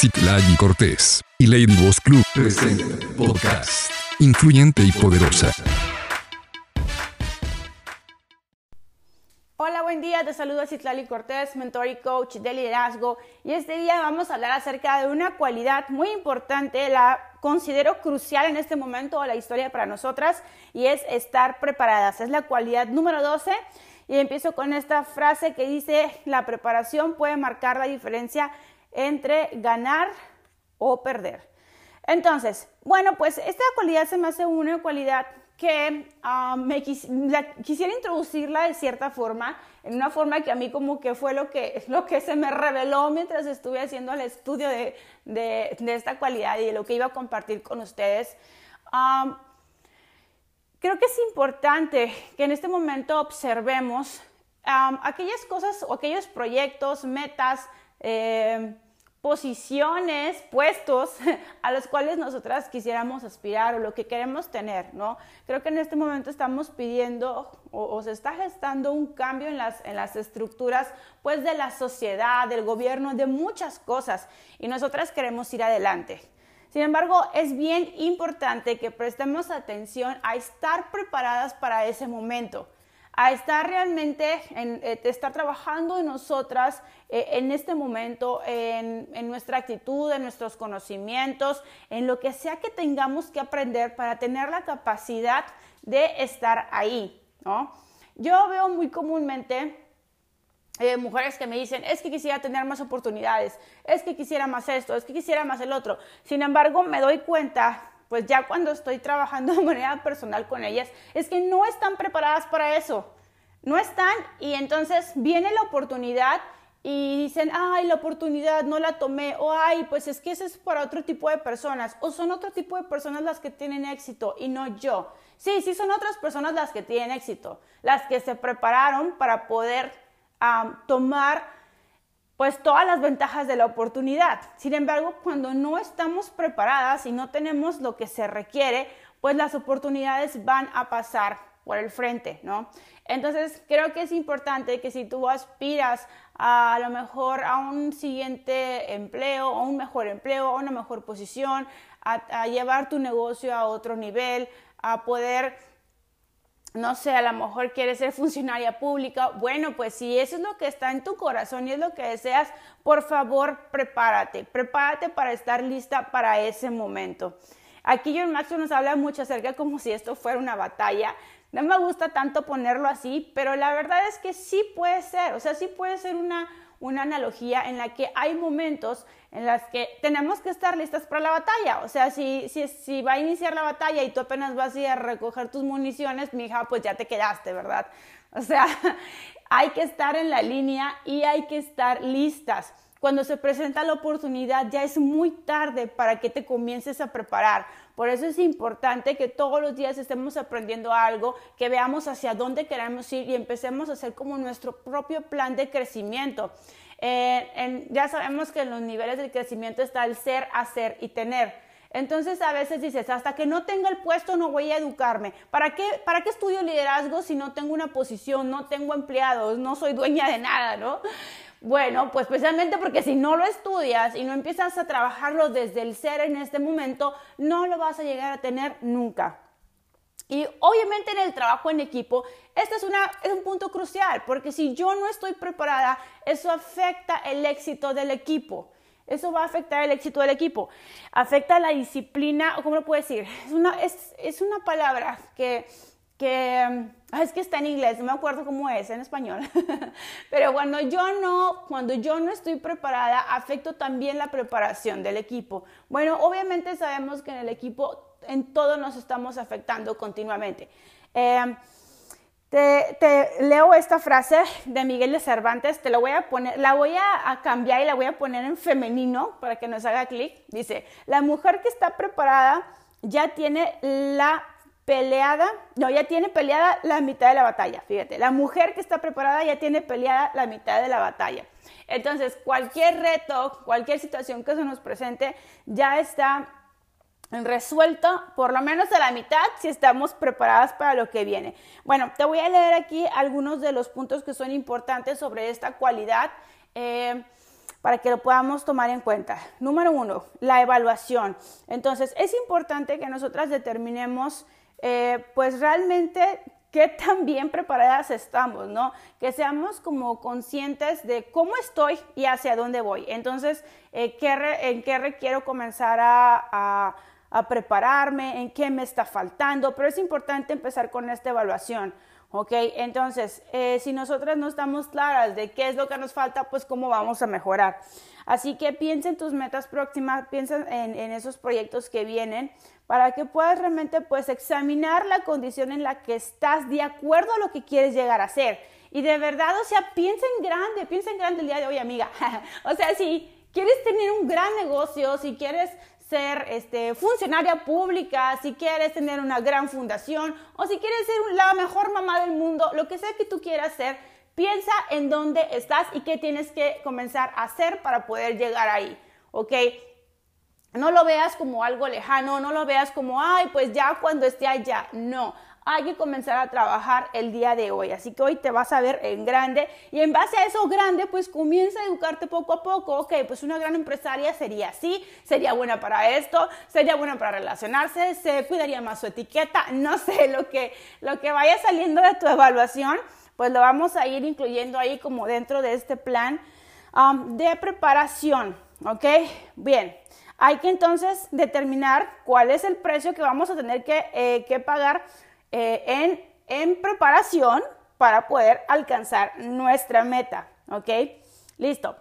Citlali Cortés y Lady Boss Club presenta podcast influyente y poderosa. Hola, buen día. Te saludo Citlali Cortés, mentor y coach de liderazgo. Y este día vamos a hablar acerca de una cualidad muy importante, la considero crucial en este momento de la historia para nosotras, y es estar preparadas. Es la cualidad número 12. Y empiezo con esta frase que dice, la preparación puede marcar la diferencia entre ganar o perder. Entonces, bueno, pues esta cualidad se me hace una cualidad que ah, me quisiera introducirla de cierta forma, en una forma que a mí como que fue lo que, lo que se me reveló mientras estuve haciendo el estudio de, de, esta cualidad y de lo que iba a compartir con ustedes. Ah, creo que es importante que en este momento observemos ah, aquellas cosas o aquellos proyectos, metas, eh, posiciones, puestos a los cuales nosotras quisiéramos aspirar o lo que queremos tener, ¿no? Creo que en este momento estamos pidiendo o, se está gestando un cambio en las, en las estructuras, pues, de la sociedad, del gobierno, de muchas cosas, y nosotras queremos ir adelante. Sin embargo, es bien importante que prestemos atención a estar preparadas para ese momento a estar realmente, en, eh, trabajando en nosotras eh, en este momento, en, nuestra actitud, en nuestros conocimientos, en lo que sea que tengamos que aprender para tener la capacidad de estar ahí, ¿no? Yo veo muy comúnmente eh, mujeres que me dicen, es que quisiera tener más oportunidades, es que quisiera más esto, es que quisiera más el otro. Sin embargo, me doy cuenta pues ya cuando estoy trabajando de manera personal con ellas, es que no están preparadas para eso. No están y entonces viene la oportunidad y dicen, ay, la oportunidad no la tomé, o ay, pues es que ese es para otro tipo de personas, o son otro tipo de personas las que tienen éxito y no yo. Sí, sí son otras personas las que tienen éxito, las que se prepararon para poder tomar pues todas las ventajas de la oportunidad. Sin embargo, cuando no estamos preparadas y no tenemos lo que se requiere, pues las oportunidades van a pasar por el frente, ¿no? Entonces, creo que es importante que si tú aspiras a, lo mejor a un siguiente empleo, a un mejor empleo, a una mejor posición, a llevar tu negocio a otro nivel, a poder no sé, a lo mejor quieres ser funcionaria pública. Bueno, pues si eso es lo que está en tu corazón y es lo que deseas, por favor, prepárate, prepárate para estar lista para ese momento. Aquí John Maxwell nos habla mucho acerca como si esto fuera una batalla. No me gusta tanto ponerlo así, pero la verdad es que sí puede ser, o sea, sí puede ser una, una analogía en la que hay momentos en las que tenemos que estar listas para la batalla. O sea, si, si, si va a iniciar la batalla y tú apenas vas a ir a recoger tus municiones, mi hija, pues ya te quedaste, ¿verdad? O sea, hay que estar en la línea y hay que estar listas. Cuando se presenta la oportunidad ya es muy tarde para que te comiences a preparar. Por eso es importante que todos los días estemos aprendiendo algo, que veamos hacia dónde queremos ir y empecemos a hacer como nuestro propio plan de crecimiento. Eh, ya sabemos que en los niveles del crecimiento está el ser, hacer y tener. Entonces a veces dices, hasta que no tenga el puesto no voy a educarme. ¿Para qué, ¿Para qué estudio liderazgo si no tengo una posición, no tengo empleados, no soy dueña de nada, ¿no? Bueno, pues especialmente porque si no lo estudias y no empiezas a trabajarlo desde el ser en este momento, no lo vas a llegar a tener nunca. Y obviamente en el trabajo en equipo, este es, un punto crucial, porque si yo no estoy preparada, eso afecta el éxito del equipo. Eso va a afectar el éxito del equipo. Afecta la disciplina, o cómo lo puedo decir, es una, es, es una palabra que que es que está en inglés, no me acuerdo cómo es en español, pero cuando yo no, cuando yo no estoy preparada, afecto también la preparación del equipo. Bueno, obviamente sabemos que en el equipo en todo nos estamos afectando continuamente. Em, te, leo esta frase de Miguel de Cervantes, te la voy a poner, la voy a cambiar y la voy a poner en femenino para que nos haga clic. Dice, la mujer que está preparada ya tiene la peleada, no, ya tiene peleada la mitad de la batalla, fíjate, la mujer que está preparada ya tiene peleada la mitad de la batalla. Entonces, cualquier reto, cualquier situación que se nos presente, ya está resuelto por lo menos a la mitad si estamos preparadas para lo que viene. Bueno, te voy a leer aquí algunos de los puntos que son importantes sobre esta cualidad. Eh, para que lo podamos tomar en cuenta. Número uno, la evaluación. Entonces, es importante que nosotras determinemos, eh, pues realmente qué tan bien preparadas estamos, ¿no? Que seamos como conscientes de cómo estoy y hacia dónde voy. Entonces, eh, ¿en qué requiero comenzar a, prepararme? ¿En qué me está faltando? Pero es importante empezar con esta evaluación. ¿Ok? Entonces, eh, si nosotras no estamos claras de qué es lo que nos falta, pues cómo vamos a mejorar. Así que piensa en tus metas próximas, piensa en, esos proyectos que vienen, para que puedas realmente pues examinar la condición en la que estás de acuerdo a lo que quieres llegar a ser. Y de verdad, o sea, piensa en grande, piensa en grande el día de hoy, amiga. o sea, si quieres tener un gran negocio, si quieres ser este, funcionaria pública, si quieres tener una gran fundación o si quieres ser la mejor mamá del mundo, lo que sea que tú quieras ser, piensa en dónde estás y qué tienes que comenzar a hacer para poder llegar ahí, ¿ok? No lo veas como algo lejano, no lo veas como, ay, pues ya cuando esté allá. No, hay que comenzar a trabajar el día de hoy. Así que hoy te vas a ver en grande y en base a eso grande, pues comienza a educarte poco a poco. Ok, pues una gran empresaria sería así, sería buena para esto, sería buena para relacionarse, se cuidaría más su etiqueta, no sé, lo que, lo que vaya saliendo de tu evaluación, pues lo vamos a ir incluyendo ahí como dentro de este plan um, de preparación. Ok, bien. Hay que entonces determinar cuál es el precio que vamos a tener que, eh, pagar eh, en, preparación para poder alcanzar nuestra meta. ¿Ok? Listo.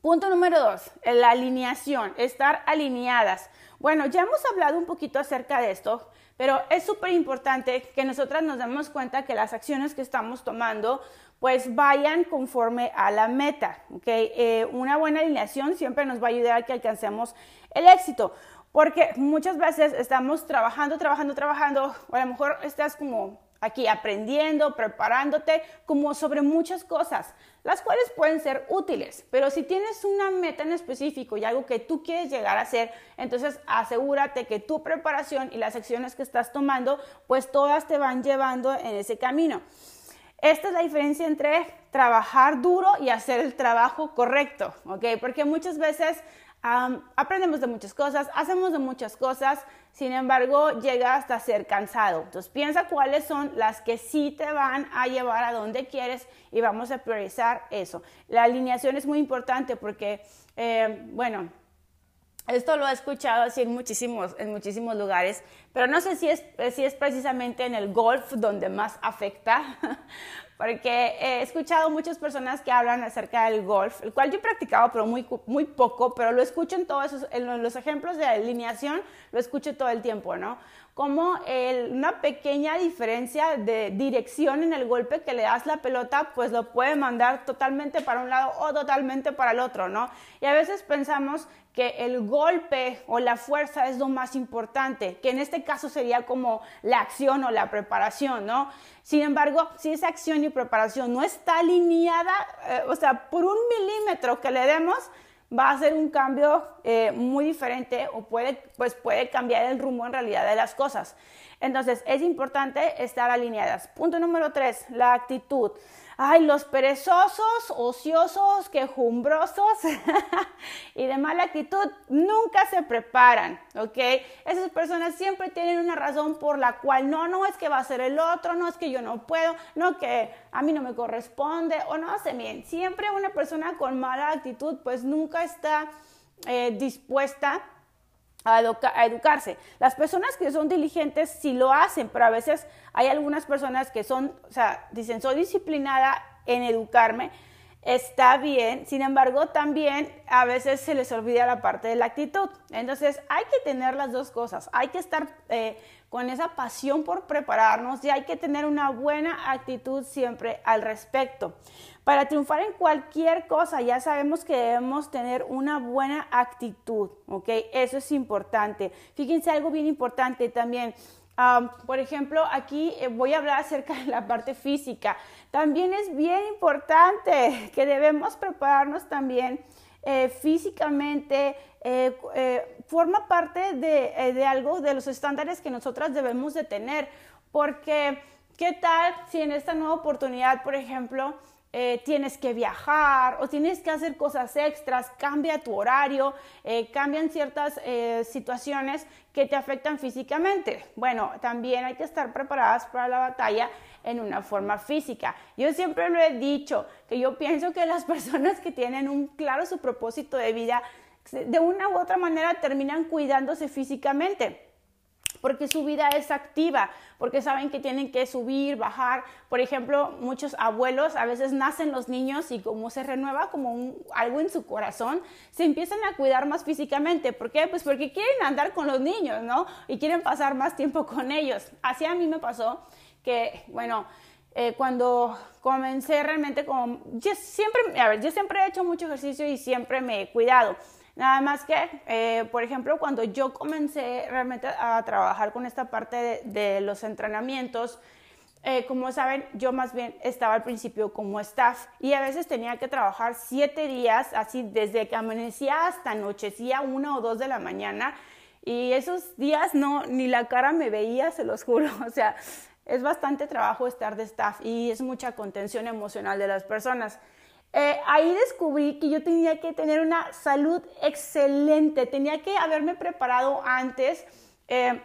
Punto número dos, la alineación, estar alineadas. Bueno, ya hemos hablado un poquito acerca de esto, pero es súper importante que nosotras nos demos cuenta que las acciones que estamos tomando pues vayan conforme a la meta. ¿okay? Eh, una buena alineación siempre nos va a ayudar a que alcancemos el éxito, porque muchas veces estamos trabajando, trabajando, trabajando, o a lo mejor estás como aquí aprendiendo, preparándote como sobre muchas cosas, las cuales pueden ser útiles, pero si tienes una meta en específico y algo que tú quieres llegar a hacer, entonces asegúrate que tu preparación y las acciones que estás tomando, pues todas te van llevando en ese camino. Esta es la diferencia entre trabajar duro y hacer el trabajo correcto, ¿ok? Porque muchas veces aprendemos de muchas cosas, hacemos de muchas cosas, sin embargo llega hasta ser cansado. Entonces piensa cuáles son las que sí te van a llevar a donde quieres y vamos a priorizar eso. La alineación es muy importante porque, eh, bueno, esto lo he escuchado así en muchísimos, en muchísimos lugares, pero no sé si es, si es precisamente en el golf donde más afecta, porque he escuchado muchas personas que hablan acerca del golf, el cual yo he practicado, pero muy, muy poco, pero lo escucho en todos esos, en los ejemplos de alineación, lo escucho todo el tiempo, ¿no? Como una pequeña diferencia de dirección en el golpe que le das la pelota, pues lo puede mandar totalmente para un lado o totalmente para el otro, ¿no? Y a veces pensamos que el golpe o la fuerza es lo más importante, que en este caso sería como la acción o la preparación, ¿no? Sin embargo, si esa acción y preparación no está alineada, eh, o sea, por un milímetro que le demos, va a ser un cambio eh, muy diferente o puede, pues puede cambiar el rumbo en realidad de las cosas. Entonces, es importante estar alineadas. Punto número tres, la actitud. Ay, los perezosos, ociosos, quejumbrosos y de mala actitud nunca se preparan, ¿ok? Esas personas siempre tienen una razón por la cual no, no es que va a ser el otro, no es que yo no puedo, no que a mí no me corresponde o no sé bien. Siempre una persona con mala actitud pues nunca está eh, dispuesta a, educarse. Las personas que son diligentes sí lo hacen, pero a veces hay algunas personas que son, o sea, dicen, soy disciplinada en educarme, está bien, sin embargo, también a veces se les olvida la parte de la actitud. Entonces, hay que tener las dos cosas, hay que estar eh, con esa pasión por prepararnos y hay que tener una buena actitud siempre al respecto. Para triunfar en cualquier cosa ya sabemos que debemos tener una buena actitud, ¿ok? Eso es importante. Fíjense algo bien importante también. por ejemplo, aquí eh, voy a hablar acerca de la parte física. También es bien importante que debemos prepararnos también eh, físicamente, eh, forma parte de, de, algo de los estándares que nosotras debemos de tener, porque ¿qué tal si en esta nueva oportunidad, por ejemplo, eh, tienes que viajar o tienes que hacer cosas extras, cambia tu horario, eh, cambian ciertas eh, situaciones que te afectan físicamente. Bueno, también hay que estar preparadas para la batalla en una forma física. Yo siempre lo he dicho, que yo pienso que las personas que tienen un claro su propósito de vida, de una u otra manera terminan cuidándose físicamente porque su vida es activa, porque saben que tienen que subir, bajar. Por ejemplo, muchos abuelos, a veces nacen los niños y como se renueva como algo en su corazón, se empiezan a cuidar más físicamente. ¿Por qué? Pues porque quieren andar con los niños, ¿no? Y quieren pasar más tiempo con ellos. Así a mí me pasó que, bueno, eh, cuando comencé realmente como, yo siempre, a ver, yo siempre he hecho mucho ejercicio y siempre me he cuidado. Nada más que, eh, por ejemplo, cuando yo comencé realmente a trabajar con esta parte de, los entrenamientos, eh, como saben, yo más bien estaba al principio como staff y a veces tenía que trabajar siete días, así desde que amanecía hasta anochecía, una o dos de la mañana. Y esos días no, ni la cara me veía, se los juro. O sea, es bastante trabajo estar de staff y es mucha contención emocional de las personas. Eh, ahí descubrí que yo tenía que tener una salud excelente, tenía que haberme preparado antes. Eh,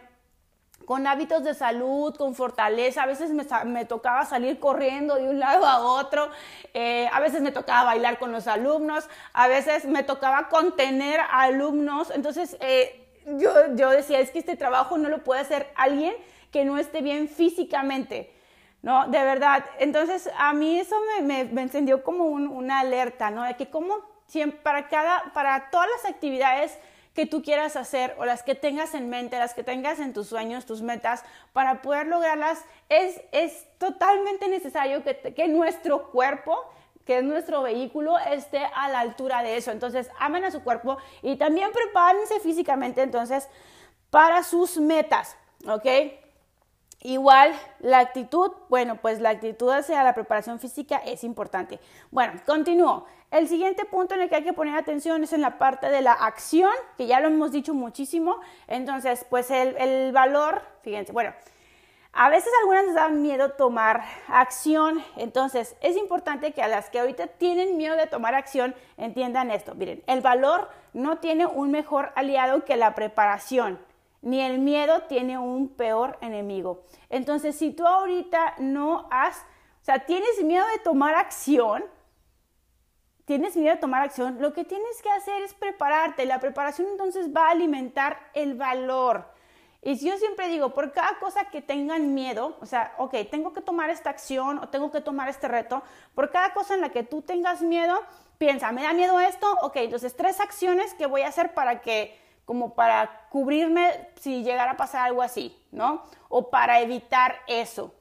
con hábitos de salud, con fortaleza. A veces me, tocaba salir corriendo de un lado a otro, eh, a veces me tocaba bailar con los alumnos, a veces me tocaba contener alumnos. Entonces yo, yo decía, es que este trabajo no lo puede hacer alguien que no esté bien físicamente. ¿No? De verdad. Entonces, a mí eso me, me, encendió como una alerta, ¿no? De que como siempre, para cada, para todas las actividades que tú quieras hacer o las que tengas en mente, las que tengas en tus sueños, tus metas, para poder lograrlas, es, es totalmente necesario que, que nuestro cuerpo que es nuestro vehículo, esté a la altura de eso. Entonces, amen a su cuerpo y también prepárense físicamente, entonces, para sus metas, ¿ok? Igual, la actitud, bueno, pues la actitud hacia la preparación física es importante. Bueno, continúo. El siguiente punto en el que hay que poner atención es en la parte de la acción, que ya lo hemos dicho muchísimo. Entonces, pues el, valor, fíjense, bueno, a veces algunas les dan miedo tomar acción, entonces es importante que a las que ahorita tienen miedo de tomar acción entiendan esto. Miren, el valor no tiene un mejor aliado que la preparación ni el miedo tiene un peor enemigo. Entonces, si tú ahorita no has, o sea, tienes miedo de tomar acción, tienes miedo de tomar acción, lo que tienes que hacer es prepararte. La preparación entonces va a alimentar el valor. Y yo siempre digo, por cada cosa que tengan miedo, o sea, ok, tengo que tomar esta acción o tengo que tomar este reto, por cada cosa en la que tú tengas miedo, piensa, ¿me da miedo esto? Ok, entonces tres acciones que voy a hacer para que como para cubrirme si llegara a pasar algo así, ¿no? O para evitar eso.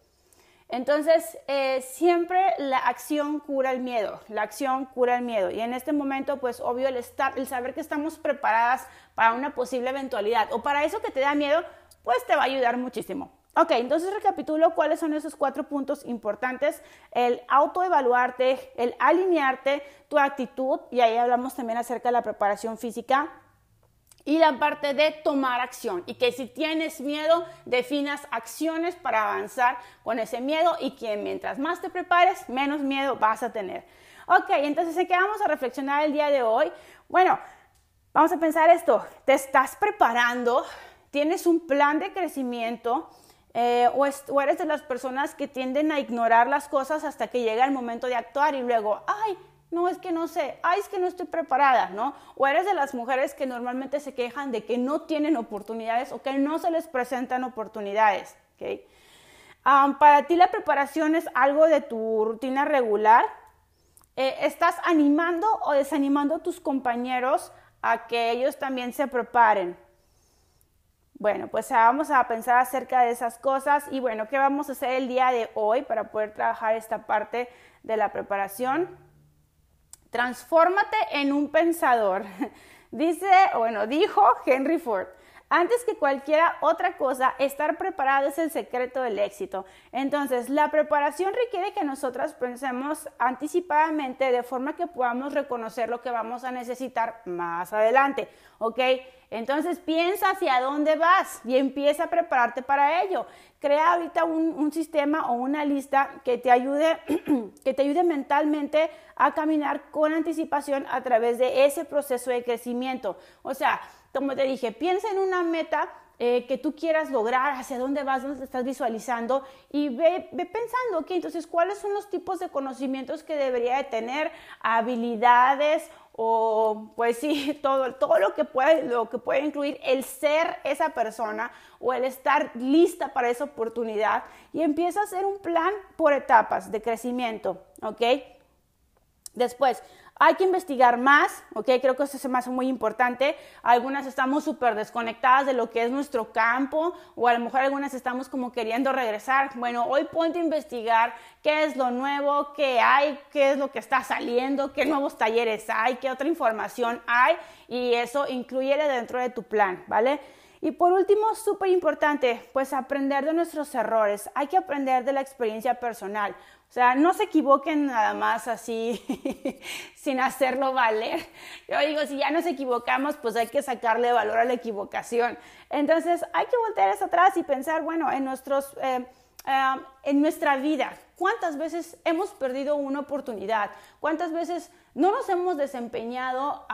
Entonces, eh, siempre la acción cura el miedo, la acción cura el miedo. Y en este momento, pues obvio, el, estar, el saber que estamos preparadas para una posible eventualidad o para eso que te da miedo, pues te va a ayudar muchísimo. Ok, entonces recapitulo cuáles son esos cuatro puntos importantes. El autoevaluarte, el alinearte, tu actitud, y ahí hablamos también acerca de la preparación física, y la parte de tomar acción y que si tienes miedo definas acciones para avanzar con ese miedo y que mientras más te prepares menos miedo vas a tener. Ok, entonces ¿qué vamos a reflexionar el día de hoy? Bueno, vamos a pensar esto, te estás preparando, tienes un plan de crecimiento eh, o, o eres de las personas que tienden a ignorar las cosas hasta que llega el momento de actuar y luego, ay, no, es que no sé, ay, es que no estoy preparada, ¿no? O eres de las mujeres que normalmente se quejan de que no tienen oportunidades o que no se les presentan oportunidades, ¿ok? para ti la preparación es algo de tu rutina regular. Eh, ¿Estás animando o desanimando a tus compañeros a que ellos también se preparen? Bueno, pues vamos a pensar acerca de esas cosas y bueno, ¿qué vamos a hacer el día de hoy para poder trabajar esta parte de la preparación? Transfórmate en un pensador. Dice, bueno, dijo Henry Ford. Antes que cualquier otra cosa, estar preparado es el secreto del éxito. Entonces, la preparación requiere que nosotras pensemos anticipadamente de forma que podamos reconocer lo que vamos a necesitar más adelante. ¿Ok? Entonces, piensa hacia dónde vas y empieza a prepararte para ello. crea ahorita un, sistema o una lista que te ayude, que te ayude mentalmente a caminar con anticipación a través de ese proceso de crecimiento. O sea, como te dije, piensa en una meta eh, que tú quieras lograr, hacia dónde vas, dónde estás visualizando y ve, pensando, ok, entonces, ¿cuáles son los tipos de conocimientos que debería de tener, habilidades o pues sí, todo, todo lo, que puede, lo que puede incluir el ser esa persona o el estar lista para esa oportunidad y empieza a hacer un plan por etapas de crecimiento, ¿ok? Después, hay que investigar más, ¿ok? Creo que eso me hace muy importante. Algunas estamos súper desconectadas de lo que es nuestro campo o a lo mejor algunas estamos como queriendo regresar. Bueno, hoy ponte a investigar qué es lo nuevo, qué hay, qué es lo que está saliendo, qué nuevos talleres hay, qué otra información hay y eso incluyele dentro de tu plan, ¿vale? Y por último, súper importante, pues aprender de nuestros errores. Hay que aprender de la experiencia personal. O sea, no se equivoquen nada más así sin hacerlo valer. Yo digo, si ya nos equivocamos, pues hay que sacarle valor a la equivocación. Entonces, hay que voltear eso atrás y pensar, bueno, en, nuestros, eh, eh, en nuestra vida, ¿cuántas veces hemos perdido una oportunidad? ¿Cuántas veces no nos hemos desempeñado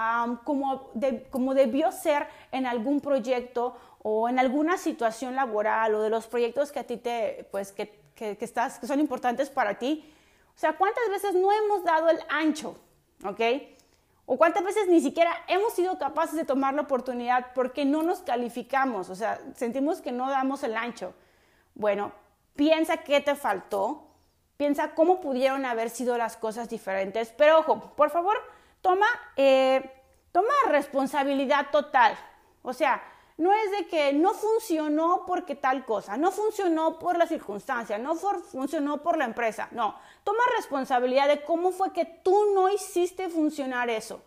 como, como debió ser en algún proyecto o en alguna situación laboral o de los proyectos que a ti te, pues, que que, estás, que son importantes para ti. O sea, ¿cuántas veces no hemos dado el ancho? ¿Ok? O cuántas veces ni siquiera hemos sido capaces de tomar la oportunidad porque no nos calificamos, o sea, sentimos que no damos el ancho. Bueno, piensa qué te faltó, piensa cómo pudieron haber sido las cosas diferentes, pero ojo, por favor, toma, eh, toma responsabilidad total. O sea, no es de que no funcionó porque tal cosa, no funcionó por la circunstancia, no funcionó por la empresa. No, toma responsabilidad de cómo fue que tú no hiciste funcionar eso,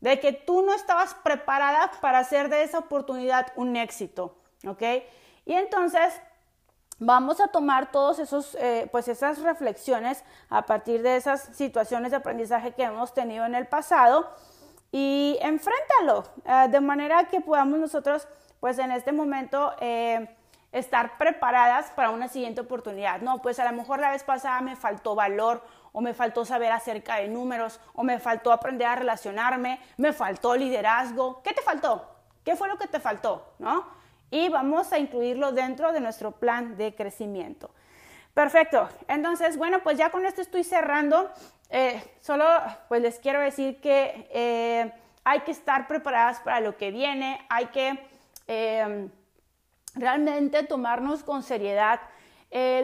de que tú no estabas preparada para hacer de esa oportunidad un éxito, ¿ok? Y entonces vamos a tomar todos esos, eh, pues esas reflexiones a partir de esas situaciones de aprendizaje que hemos tenido en el pasado y enfréntalo eh, de manera que podamos nosotros, pues en este momento, eh, estar preparadas para una siguiente oportunidad. No, pues a lo mejor la vez pasada me faltó valor o me faltó saber acerca de números o me faltó aprender a relacionarme, me faltó liderazgo. ¿Qué te faltó? ¿Qué fue lo que te faltó? ¿No? Y vamos a incluirlo dentro de nuestro plan de crecimiento. Perfecto. Entonces, bueno, pues ya con esto estoy cerrando. Eh, solo pues les quiero decir que eh, hay que estar preparadas para lo que viene, hay que eh, realmente tomarnos con seriedad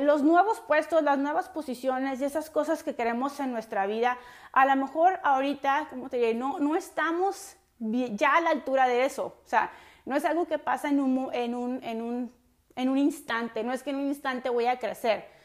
los nuevos puestos, las nuevas posiciones y esas cosas que queremos en nuestra vida. A lo mejor ahorita, como te diré, no, no estamos ya a la altura de eso. O sea, no es algo que pasa en un, en un, en un, en un instante, no es que en un instante voy a crecer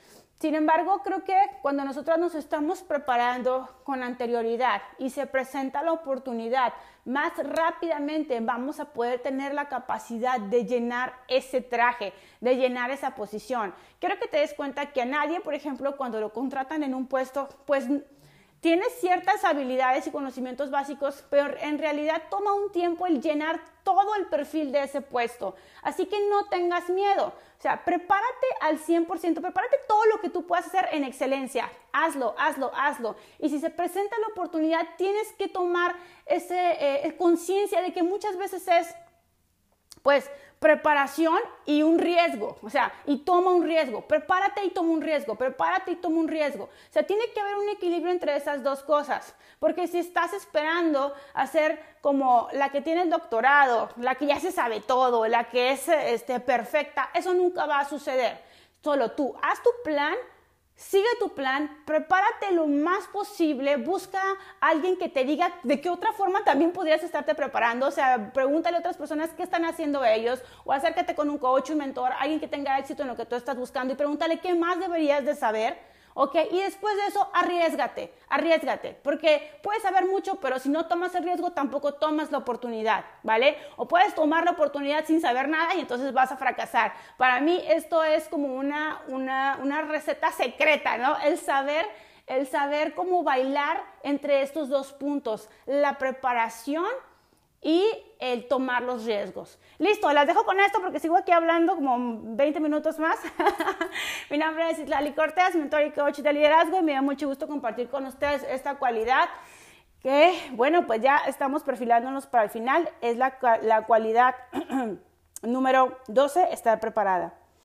sin embargo, creo que cuando nosotros nos estamos preparando con anterioridad y se presenta la oportunidad, más rápidamente vamos a poder tener la capacidad de llenar ese traje, de llenar esa posición. Quiero que te des cuenta que a nadie, por ejemplo, cuando lo contratan en un puesto, pues tiene ciertas habilidades y conocimientos básicos, pero en realidad toma un tiempo el llenar todo el perfil de ese puesto. Así que no tengas miedo. O sea, prepárate al 100%, prepárate todo lo que tú puedas hacer en excelencia. Hazlo, hazlo, hazlo. Y si se presenta la oportunidad, tienes que tomar esa eh, conciencia de que muchas veces es, pues, preparación y un riesgo, o sea, y toma un riesgo, prepárate y toma un riesgo, prepárate y toma un riesgo. O sea, tiene que haber un equilibrio entre esas dos cosas, porque si estás esperando a ser como la que tiene el doctorado, la que ya se sabe todo, la que es este, perfecta, eso nunca va a suceder. Solo tú, haz tu plan Sigue tu plan, prepárate lo más posible, busca a alguien que te diga de qué otra forma también podrías estarte preparando, o sea, pregúntale a otras personas qué están haciendo ellos, o acércate con un coach, un mentor, alguien que tenga éxito en lo que tú estás buscando y pregúntale qué más deberías de saber ¿ok? Y después de eso, arriesgate, arriesgate, porque puedes saber mucho, pero si no tomas el riesgo, tampoco tomas la oportunidad, ¿vale? O puedes tomar la oportunidad sin saber nada y entonces vas a fracasar. Para mí esto es como una, una, una receta secreta, ¿no? El saber el saber cómo bailar entre estos dos puntos, la preparación y el tomar los riesgos. Listo, las dejo con esto porque sigo aquí hablando como 20 minutos más. Mi nombre es Islali Cortés, mentor y coach de liderazgo y me da mucho gusto compartir con ustedes esta cualidad que, bueno, pues ya estamos perfilándonos para el final. Es la, la cualidad número 12, estar preparada.